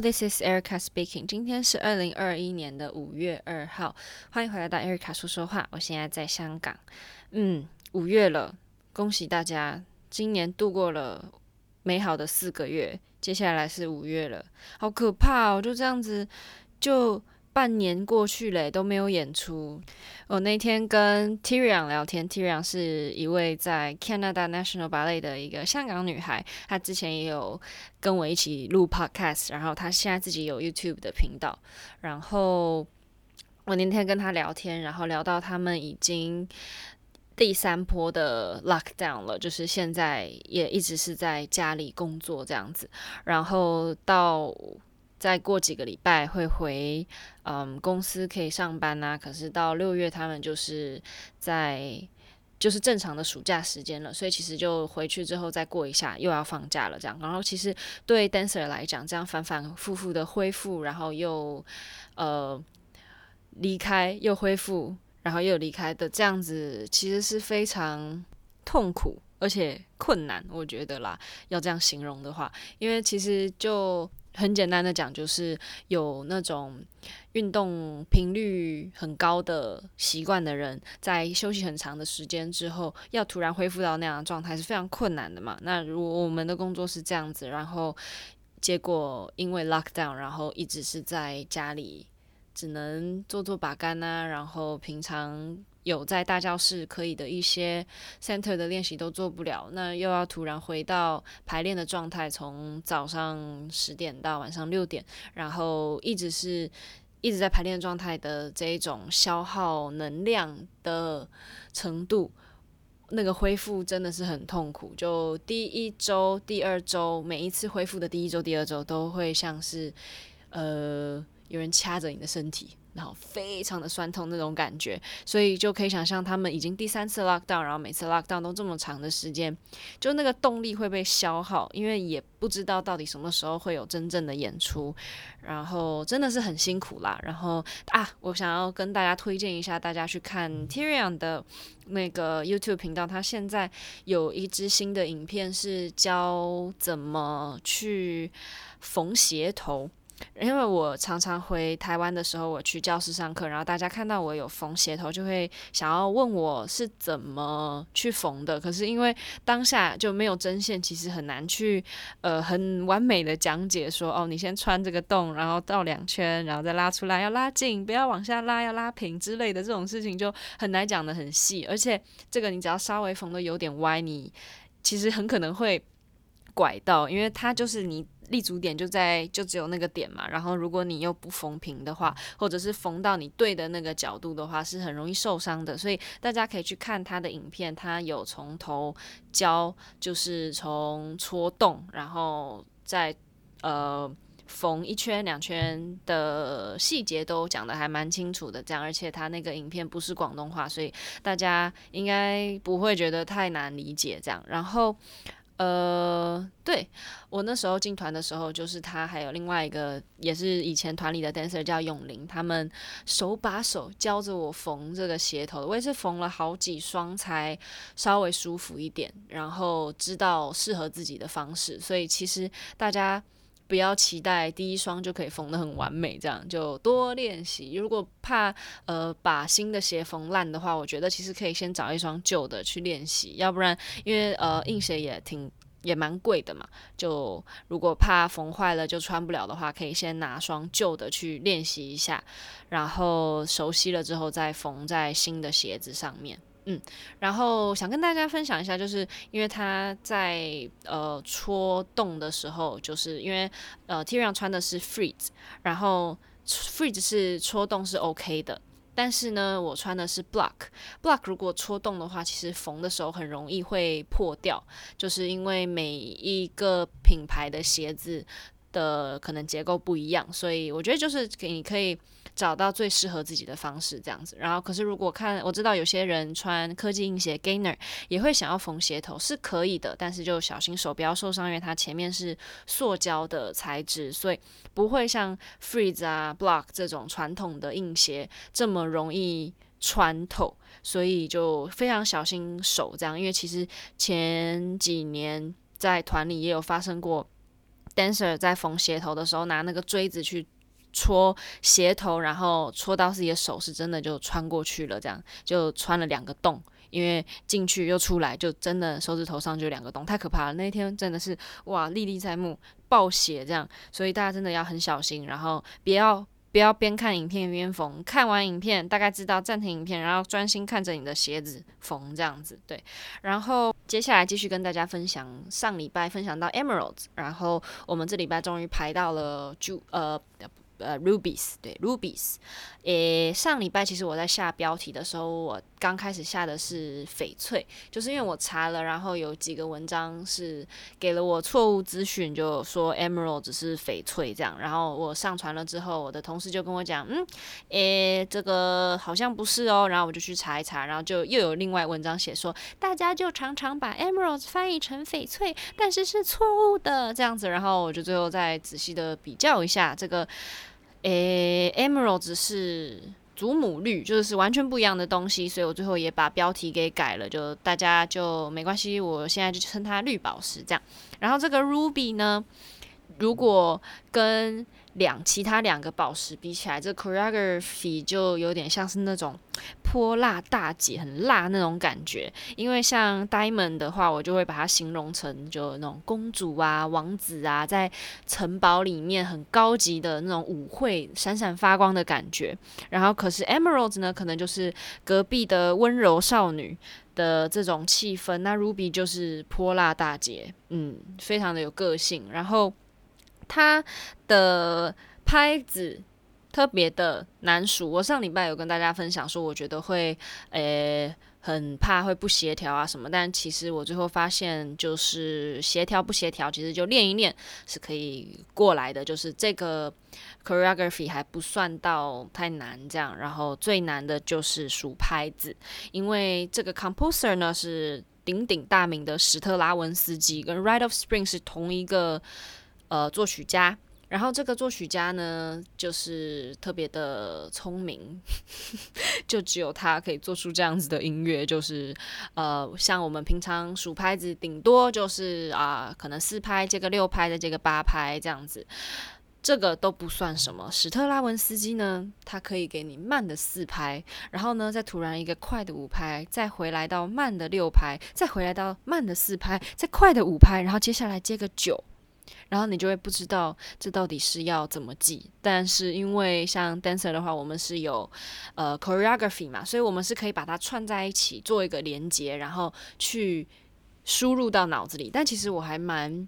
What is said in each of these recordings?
This is Erica speaking. 今天是二零二一年的五月二号，欢迎回来到 Erica 说说话。我现在在香港，嗯，五月了，恭喜大家，今年度过了美好的四个月，接下来是五月了，好可怕哦，就这样子就。半年过去了，都没有演出。我那天跟 Tyrion 聊天，Tyrion 是一位在 Canada National Ballet 的一个香港女孩，她之前也有跟我一起录 Podcast，然后她现在自己有 YouTube 的频道。然后我那天跟她聊天，然后聊到他们已经第三波的 Lockdown 了，就是现在也一直是在家里工作这样子，然后到。再过几个礼拜会回，嗯，公司可以上班呐。可是到六月，他们就是在就是正常的暑假时间了，所以其实就回去之后再过一下又要放假了，这样。然后其实对 dancer 来讲，这样反反复复的恢复，然后又呃离开，又恢复，然后又离开的这样子，其实是非常痛苦而且困难，我觉得啦，要这样形容的话，因为其实就。很简单的讲，就是有那种运动频率很高的习惯的人，在休息很长的时间之后，要突然恢复到那样的状态是非常困难的嘛。那如果我们的工作是这样子，然后结果因为 lockdown，然后一直是在家里，只能做做把杆啊，然后平常。有在大教室可以的一些 center 的练习都做不了，那又要突然回到排练的状态，从早上十点到晚上六点，然后一直是一直在排练状态的这一种消耗能量的程度，那个恢复真的是很痛苦。就第一周、第二周，每一次恢复的第一周、第二周都会像是呃有人掐着你的身体。然后非常的酸痛那种感觉，所以就可以想象他们已经第三次 lockdown，然后每次 lockdown 都这么长的时间，就那个动力会被消耗，因为也不知道到底什么时候会有真正的演出，然后真的是很辛苦啦。然后啊，我想要跟大家推荐一下，大家去看 Tyrion 的那个 YouTube 频道，他现在有一支新的影片是教怎么去缝鞋头。因为我常常回台湾的时候，我去教室上课，然后大家看到我有缝鞋头，就会想要问我是怎么去缝的。可是因为当下就没有针线，其实很难去呃很完美的讲解说哦，你先穿这个洞，然后绕两圈，然后再拉出来，要拉紧，不要往下拉，要拉平之类的这种事情就很难讲得很细。而且这个你只要稍微缝得有点歪，你其实很可能会拐到，因为它就是你。立足点就在就只有那个点嘛，然后如果你又不缝平的话，或者是缝到你对的那个角度的话，是很容易受伤的。所以大家可以去看他的影片，他有从头教，就是从戳洞，然后再呃缝一圈两圈的细节都讲得还蛮清楚的。这样，而且他那个影片不是广东话，所以大家应该不会觉得太难理解。这样，然后。呃，对，我那时候进团的时候，就是他还有另外一个，也是以前团里的 dancer 叫永林，他们手把手教着我缝这个鞋头，我也是缝了好几双才稍微舒服一点，然后知道适合自己的方式，所以其实大家。不要期待第一双就可以缝得很完美，这样就多练习。如果怕呃把新的鞋缝烂的话，我觉得其实可以先找一双旧的去练习，要不然因为呃硬鞋也挺也蛮贵的嘛。就如果怕缝坏了就穿不了的话，可以先拿双旧的去练习一下，然后熟悉了之后再缝在新的鞋子上面。嗯，然后想跟大家分享一下，就是因为他在呃戳洞的时候，就是因为呃 Tyrion 穿的是 Freeze，然后 Freeze 是戳洞是 OK 的，但是呢，我穿的是 Block，Block 如果戳洞的话，其实缝的时候很容易会破掉，就是因为每一个品牌的鞋子的可能结构不一样，所以我觉得就是你可以。找到最适合自己的方式，这样子。然后，可是如果看，我知道有些人穿科技硬鞋 Gainer 也会想要缝鞋头，是可以的，但是就小心手不要受伤，因为它前面是塑胶的材质，所以不会像 Freeze 啊 Block 这种传统的硬鞋这么容易穿透，所以就非常小心手这样。因为其实前几年在团里也有发生过。dancer 在缝鞋头的时候拿那个锥子去戳鞋头，然后戳到自己的手，是真的就穿过去了，这样就穿了两个洞，因为进去又出来，就真的手指头上就两个洞，太可怕了。那一天真的是哇，历历在目，暴血这样，所以大家真的要很小心，然后不要。不要边看影片边缝，看完影片大概知道暂停影片，然后专心看着你的鞋子缝这样子，对。然后接下来继续跟大家分享，上礼拜分享到 Emeralds，然后我们这礼拜终于排到了就呃。呃，rubies 对，rubies，诶，上礼拜其实我在下标题的时候，我刚开始下的是翡翠，就是因为我查了，然后有几个文章是给了我错误资讯，就说 emerald 只是翡翠这样，然后我上传了之后，我的同事就跟我讲，嗯，诶，这个好像不是哦，然后我就去查一查，然后就又有另外文章写说，大家就常常把 emerald 翻译成翡翠，但是是错误的这样子，然后我就最后再仔细的比较一下这个。诶，Emerald 是祖母绿，就是完全不一样的东西，所以我最后也把标题给改了，就大家就没关系，我现在就称它绿宝石这样。然后这个 Ruby 呢，如果跟两其他两个宝石比起来，这 choreography 就有点像是那种泼辣大姐，很辣那种感觉。因为像 diamond 的话，我就会把它形容成就那种公主啊、王子啊，在城堡里面很高级的那种舞会，闪闪发光的感觉。然后可是 emerald 呢，可能就是隔壁的温柔少女的这种气氛。那 ruby 就是泼辣大姐，嗯，非常的有个性。然后。她的拍子特别的难数，我上礼拜有跟大家分享说，我觉得会诶、欸、很怕会不协调啊什么，但其实我最后发现就是协调不协调，其实就练一练是可以过来的，就是这个 choreography 还不算到太难这样，然后最难的就是数拍子，因为这个 composer 呢是鼎鼎大名的史特拉文斯基，跟 Rite of Spring 是同一个。呃，作曲家，然后这个作曲家呢，就是特别的聪明，就只有他可以做出这样子的音乐，就是呃，像我们平常数拍子，顶多就是啊、可能四拍接个六拍，再接个八拍这样子，这个都不算什么。史特拉文斯基呢，他可以给你慢的四拍，然后呢，再突然一个快的五拍，再回来到慢的六拍，再回来到慢的四拍，再快的五拍，然后接下来接个九。然后你就会不知道这到底是要怎么记，但是因为像 dancer 的话，我们是有呃 choreography 嘛，所以我们是可以把它串在一起做一个连接，然后去输入到脑子里。但其实我还蛮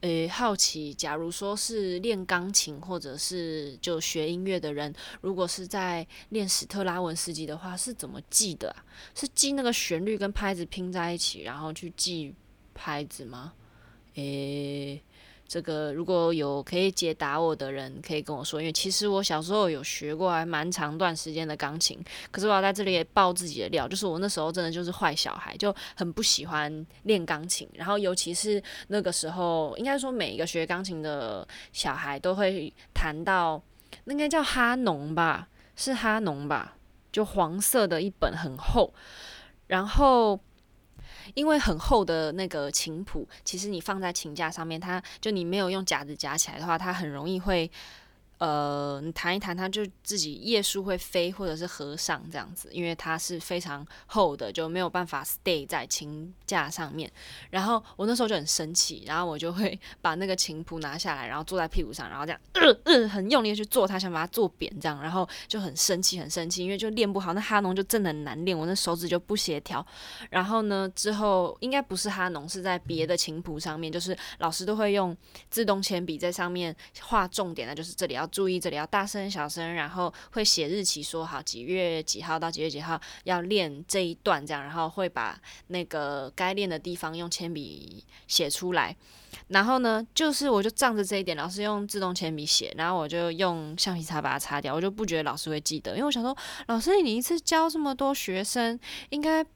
诶好奇，假如说是练钢琴或者是就学音乐的人，如果是在练史特拉文斯基的话，是怎么记的？是记那个旋律跟拍子拼在一起，然后去记拍子吗？诶。这个如果有可以解答我的人，可以跟我说。因为其实我小时候有学过还蛮长段时间的钢琴，可是我要在这里也爆自己的料，就是我那时候真的就是坏小孩，就很不喜欢练钢琴。然后尤其是那个时候，应该说每一个学钢琴的小孩都会弹到，那应该叫哈农吧，是哈农吧，就黄色的一本很厚，然后。因为很厚的那个琴谱，其实你放在琴架上面，它就你没有用夹子夹起来的话，它很容易会。呃，你弹一弹，它就自己页数会飞，或者是合上这样子，因为它是非常厚的，就没有办法 stay 在琴架上面。然后我那时候就很生气，然后我就会 把那个琴谱拿下来，然后坐在屁股上，然后这样，呃呃，很用力去做它，想把它做扁这样，然后就很生气，很生气，因为就练不好。那哈农就真的很难练，我那手指就不协调。然后呢，之后应该不是哈农，是在别的琴谱上面，就是老师都会用自动铅笔在上面画重点那，就是这里要。注意这里要大声小声，然后会写日期，说好几月几号到几月几号要练这一段，这样，然后会把那个该练的地方用铅笔写出来。然后呢，就是我就仗着这一点，老师用自动铅笔写，然后我就用橡皮擦把它擦掉，我就不觉得老师会记得，因为我想说，老师你一次教这么多学生，应该。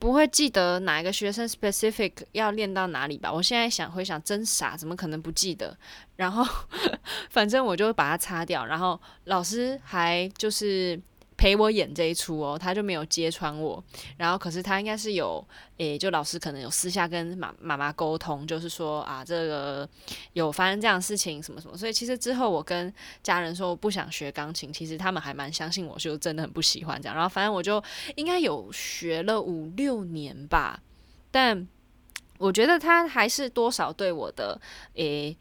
不会记得哪一个学生 specific 要练到哪里吧？我现在想回想，真傻，怎么可能不记得？然后 反正我就把它擦掉，然后老师还就是陪我演这一出哦，他就没有揭穿我。然后可是他应该是有，诶，就老师可能有私下跟妈妈妈沟通，就是说啊，这个有发生这样的事情什么什么。所以其实之后我跟家人说我不想学钢琴，其实他们还蛮相信我，就真的很不喜欢这样。然后反正我就应该有学了五六年吧，但我觉得他还是多少对我的诶。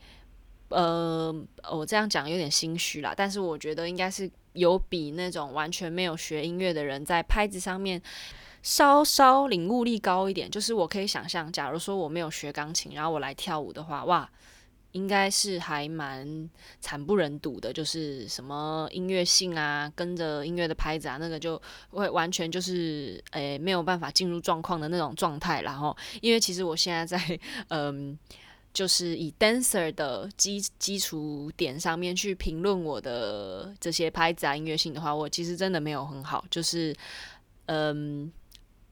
呃，我这样讲有点心虚啦，但是我觉得应该是有比那种完全没有学音乐的人在拍子上面稍稍领悟力高一点。就是我可以想象，假如说我没有学钢琴，然后我来跳舞的话，哇，应该是还蛮惨不忍睹的。就是什么音乐性啊，跟着音乐的拍子啊，那个就会完全就是诶没有办法进入状况的那种状态。然后，因为其实我现在在嗯。就是以 dancer 的基基础点上面去评论我的这些拍子啊，音乐性的话，我其实真的没有很好。就是，嗯，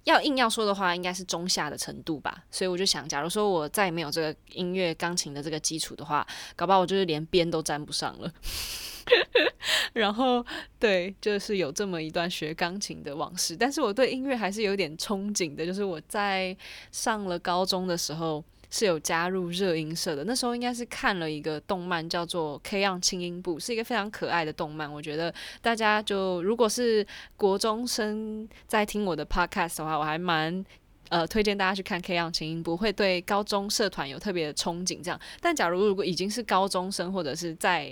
要硬要说的话，应该是中下的程度吧。所以我就想，假如说我再也没有这个音乐钢琴的这个基础的话，搞不好我就是连边都沾不上了。然后，对，就是有这么一段学钢琴的往事。但是我对音乐还是有点憧憬的，就是我在上了高中的时候。是有加入热音社的，那时候应该是看了一个动漫，叫做《K-ON 轻音部》，是一个非常可爱的动漫。我觉得大家就如果是国中生在听我的 podcast 的话，我还蛮呃推荐大家去看《K-ON 轻音部》，会对高中社团有特别的憧憬。这样，但假如如果已经是高中生或者是再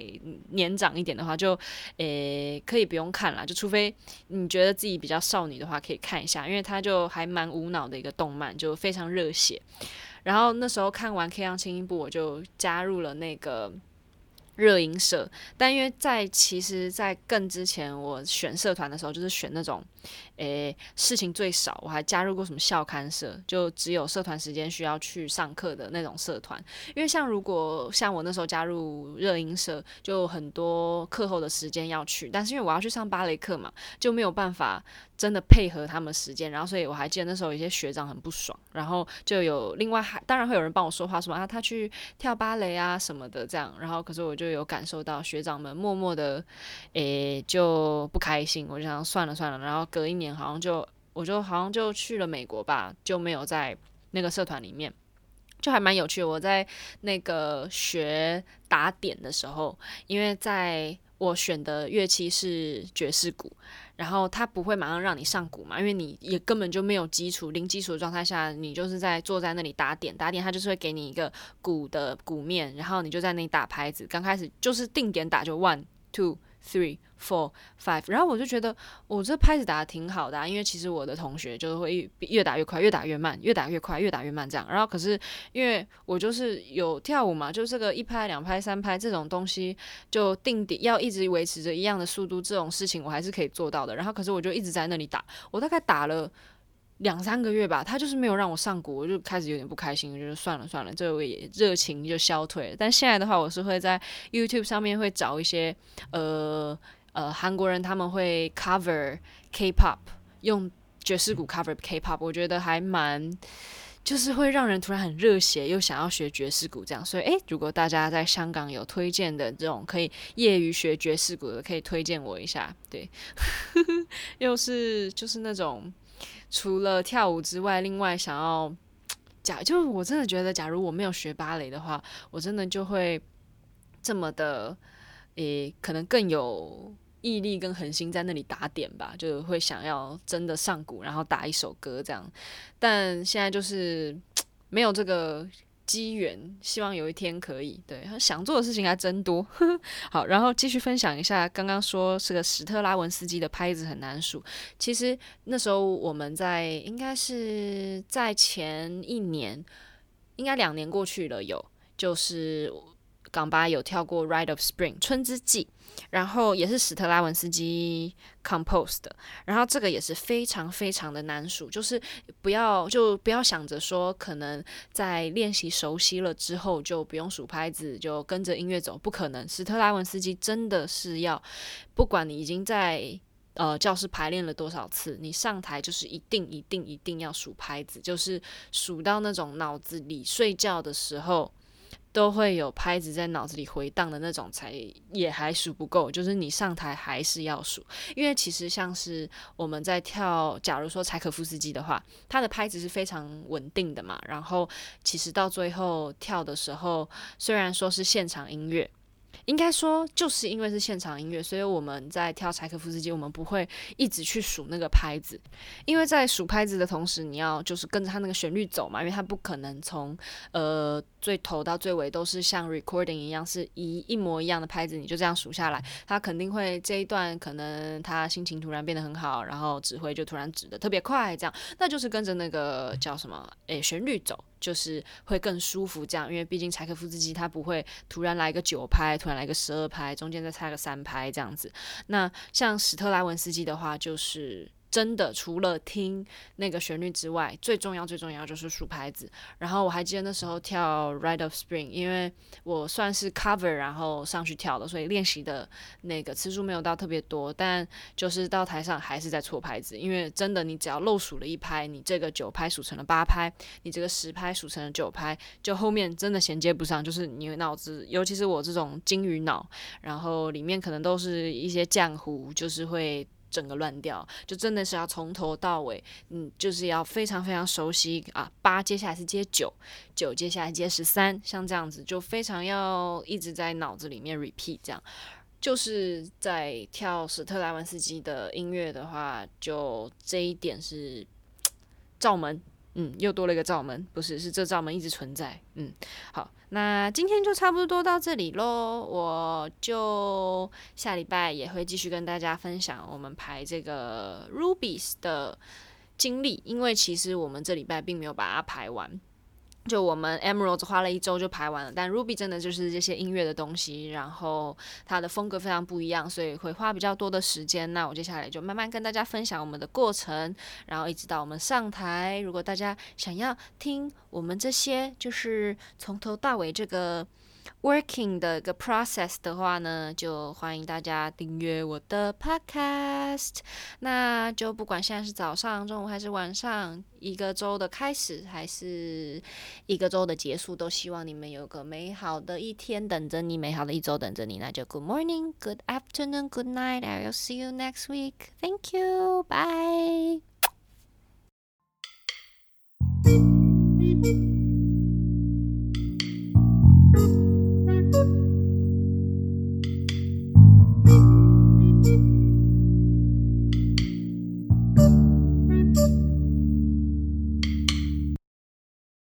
年长一点的话，就诶、可以不用看了，就除非你觉得自己比较少女的话，可以看一下，因为它就还蛮无脑的一个动漫，就非常热血。然后那时候看完《K-ON 轻音部》，我就加入了那个热音社。但因为在其实，在更之前，我选社团的时候，就是选那种。诶，事情最少，我还加入过什么校刊社，就只有社团时间需要去上课的那种社团。因为像如果像我那时候加入热音社，就很多课后的时间要去，但是因为我要去上芭蕾课嘛，就没有办法真的配合他们时间。然后所以我还记得那时候有些学长很不爽，然后就有另外还当然会有人帮我说话，什么啊他去跳芭蕾啊什么的这样。然后可是我就有感受到学长们默默的诶就不开心，我就想算了算了，然后。隔一年好像就我就好像就去了美国吧，就没有在那个社团里面，就还蛮有趣的。我在那个学打点的时候，因为在我选的乐器是爵士鼓，然后他不会马上让你上鼓嘛，因为你也根本就没有基础，零基础的状态下，你就是在坐在那里打点，打点他就是会给你一个鼓的鼓面，然后你就在那里打拍子，刚开始就是定点打，就 one two。Three, four, five，然后我就觉得我这拍子打得挺好的啊，因为其实我的同学就是会越越打越快，越打越慢，越打越快，越打越慢这样。然后可是因为我就是有跳舞嘛，就这个一拍、两拍、三拍这种东西，就定点要一直维持着一样的速度，这种事情我还是可以做到的。然后可是我就一直在那里打，我大概打了。两三个月吧，他就是没有让我上鼓，我就开始有点不开心，我就算了算了，这个也热情就消退了。但现在的话，我是会在 YouTube 上面会找一些呃呃韩国人他们会 cover K-pop，用爵士鼓 cover K-pop，我觉得还蛮就是会让人突然很热血，又想要学爵士鼓这样。所以诶，如果大家在香港有推荐的这种可以业余学爵士鼓的，可以推荐我一下。对，又是就是那种。除了跳舞之外，另外想要假，就是我真的觉得，假如我没有学芭蕾的话，我真的就会这么的，诶、可能更有毅力跟恒心在那里打点吧，就会想要真的上鼓，然后打一首歌这样。但现在就是 没有这个。机缘，希望有一天可以。对，想做的事情还真多。好，然后继续分享一下，刚刚说是个史特拉文斯基的拍子很难数。其实那时候我们在应该是在前一年，应该两年过去了，有就是。港巴有跳过《Ride of Spring》春之祭，然后也是史特拉文斯基 compose 的，然后这个也是非常非常的难数，就是不要就不要想着说可能在练习熟悉了之后就不用数拍子就跟着音乐走，不可能。史特拉文斯基真的是要，不管你已经在呃教室排练了多少次，你上台就是一定一定一定要数拍子，就是数到那种脑子里睡觉的时候。都会有拍子在脑子里回荡的那种，才也还数不够。就是你上台还是要数，因为其实像是我们在跳，假如说柴可夫斯基的话，他的拍子是非常稳定的嘛。然后其实到最后跳的时候，虽然说是现场音乐。应该说，就是因为是现场音乐，所以我们在跳柴可夫斯基，我们不会一直去数那个拍子，因为在数拍子的同时，你要就是跟着它那个旋律走嘛，因为它不可能从呃最头到最尾都是像 recording 一样是一一模一样的拍子，你就这样数下来，他肯定会这一段可能他心情突然变得很好，然后指挥就突然指得特别快，这样，那就是跟着那个叫什么诶旋律走。就是会更舒服，这样，因为毕竟柴可夫斯基他不会突然来个九拍，突然来个十二拍，中间再插个三拍这样子。那像史特拉文斯基的话，就是。真的，除了听那个旋律之外，最重要最重要就是数拍子。然后我还记得那时候跳《Ride of Spring》，因为我算是 cover，然后上去跳的，所以练习的那个次数没有到特别多。但就是到台上还是在错拍子，因为真的，你只要漏数了一拍，你这个九拍数成了八拍，你这个十拍数成了九拍，就后面真的衔接不上。就是你脑子，尤其是我这种金鱼脑，然后里面可能都是一些浆糊，就是会。整个乱掉，就真的是要从头到尾，嗯，就是要非常非常熟悉啊。八接下来是接九，九接下来接十三，像这样子就非常要一直在脑子里面 repeat。这样就是在跳史特莱文斯基的音乐的话，就这一点是 照门。嗯，又多了一个罩门，不是，是这罩门一直存在。嗯，好，那今天就差不多到这里喽，我就下礼拜也会继续跟大家分享我们排这个 Rubies 的经历，因为其实我们这礼拜并没有把它排完。就我们 Emerald 花了一周就排完了，但 Ruby 真的就是这些音乐的东西，然后它的风格非常不一样，所以会花比较多的时间。那我接下来就慢慢跟大家分享我们的过程，然后一直到我们上台。如果大家想要听我们这些，就是从头到尾这个。working 的一个 process 的话呢，就欢迎大家订阅我的 podcast。那就不管现在是早上、中午还是晚上，一个周的开始还是一个周的结束，都希望你们有个美好的一天等着你，美好的一周等着你。那就 Good morning, Good afternoon, Good night. I will see you next week. Thank you. Bye. Thank you.